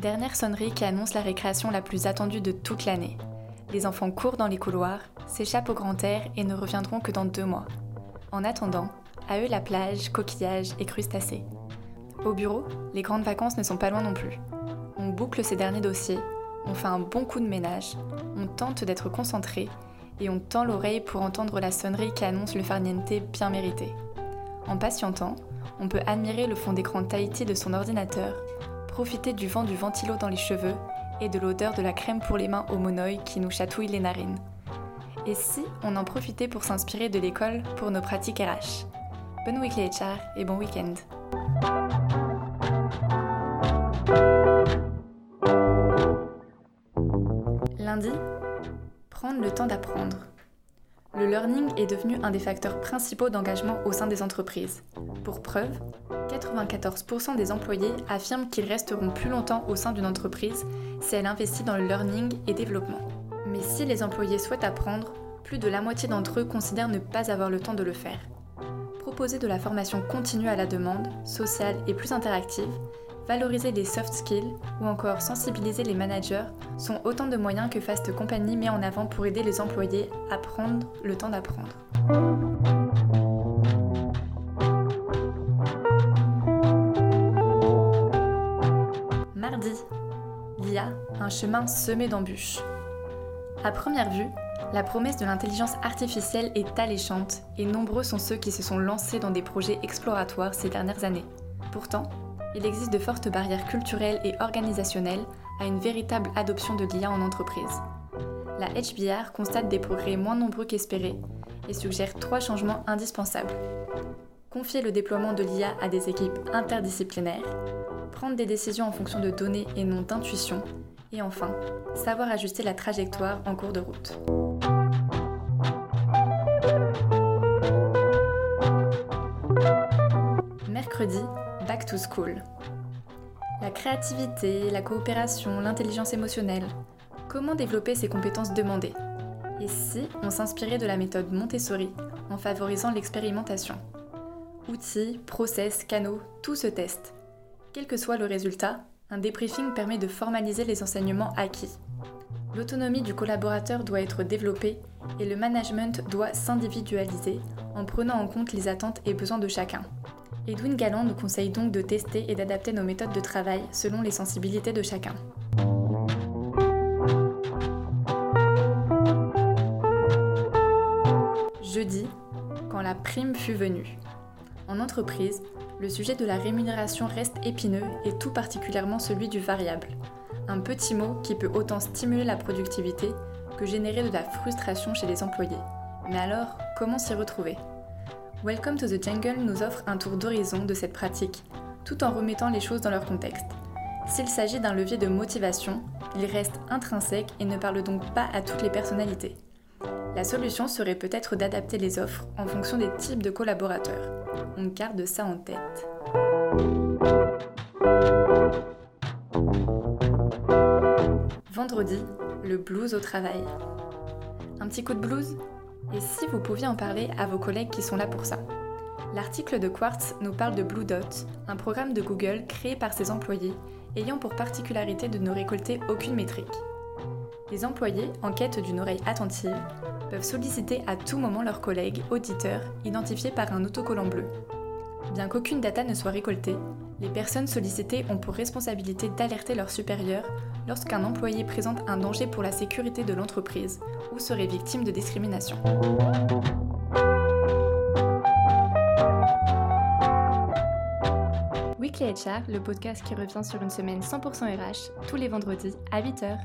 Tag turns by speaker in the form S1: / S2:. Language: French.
S1: dernière sonnerie qui annonce la récréation la plus attendue de toute l'année. Les enfants courent dans les couloirs, s'échappent au grand air et ne reviendront que dans deux mois. En attendant, à eux la plage, coquillages et crustacés. Au bureau, les grandes vacances ne sont pas loin non plus. On boucle ses derniers dossiers, on fait un bon coup de ménage, on tente d'être concentré et on tend l'oreille pour entendre la sonnerie qui annonce le farniente bien mérité. En patientant, on peut admirer le fond d'écran Tahiti de son ordinateur, profiter du vent du ventilo dans les cheveux et de l'odeur de la crème pour les mains au monoï qui nous chatouille les narines. Et si on en profitait pour s'inspirer de l'école pour nos pratiques RH Bonne weekly HR et bon week-end Lundi, prendre le temps d'apprendre. Le learning est devenu un des facteurs principaux d'engagement au sein des entreprises. Pour preuve, 94% des employés affirment qu'ils resteront plus longtemps au sein d'une entreprise si elle investit dans le learning et développement. Mais si les employés souhaitent apprendre, plus de la moitié d'entre eux considèrent ne pas avoir le temps de le faire. Proposer de la formation continue à la demande, sociale et plus interactive, valoriser les soft skills ou encore sensibiliser les managers sont autant de moyens que Fast Company met en avant pour aider les employés à prendre le temps d'apprendre. Mardi, l'IA, un chemin semé d'embûches. À première vue, la promesse de l'intelligence artificielle est alléchante et nombreux sont ceux qui se sont lancés dans des projets exploratoires ces dernières années. Pourtant, il existe de fortes barrières culturelles et organisationnelles à une véritable adoption de l'IA en entreprise. La HBR constate des progrès moins nombreux qu'espérés et suggère trois changements indispensables. Confier le déploiement de l'IA à des équipes interdisciplinaires, prendre des décisions en fonction de données et non d'intuition, et enfin, savoir ajuster la trajectoire en cours de route. Mercredi, Back to School. La créativité, la coopération, l'intelligence émotionnelle. Comment développer ces compétences demandées Et si on s'inspirait de la méthode Montessori en favorisant l'expérimentation Outils, process, canaux, tout se teste. Quel que soit le résultat, un débriefing permet de formaliser les enseignements acquis. L'autonomie du collaborateur doit être développée et le management doit s'individualiser en prenant en compte les attentes et besoins de chacun. Edwin Galland nous conseille donc de tester et d'adapter nos méthodes de travail selon les sensibilités de chacun. Jeudi, quand la prime fut venue. En entreprise, le sujet de la rémunération reste épineux et tout particulièrement celui du variable. Un petit mot qui peut autant stimuler la productivité que générer de la frustration chez les employés. Mais alors, comment s'y retrouver? Welcome to the Jungle nous offre un tour d'horizon de cette pratique, tout en remettant les choses dans leur contexte. S'il s'agit d'un levier de motivation, il reste intrinsèque et ne parle donc pas à toutes les personnalités. La solution serait peut-être d'adapter les offres en fonction des types de collaborateurs. On garde ça en tête. Vendredi, le blues au travail. Un petit coup de blues? Et si vous pouviez en parler à vos collègues qui sont là pour ça L'article de Quartz nous parle de Blue Dot, un programme de Google créé par ses employés ayant pour particularité de ne récolter aucune métrique. Les employés, en quête d'une oreille attentive, peuvent solliciter à tout moment leurs collègues auditeurs identifiés par un autocollant bleu. Bien qu'aucune data ne soit récoltée, les personnes sollicitées ont pour responsabilité d'alerter leurs supérieurs lorsqu'un employé présente un danger pour la sécurité de l'entreprise ou serait victime de discrimination. Weekly HR, le podcast qui revient sur une semaine 100% RH, tous les vendredis à 8h.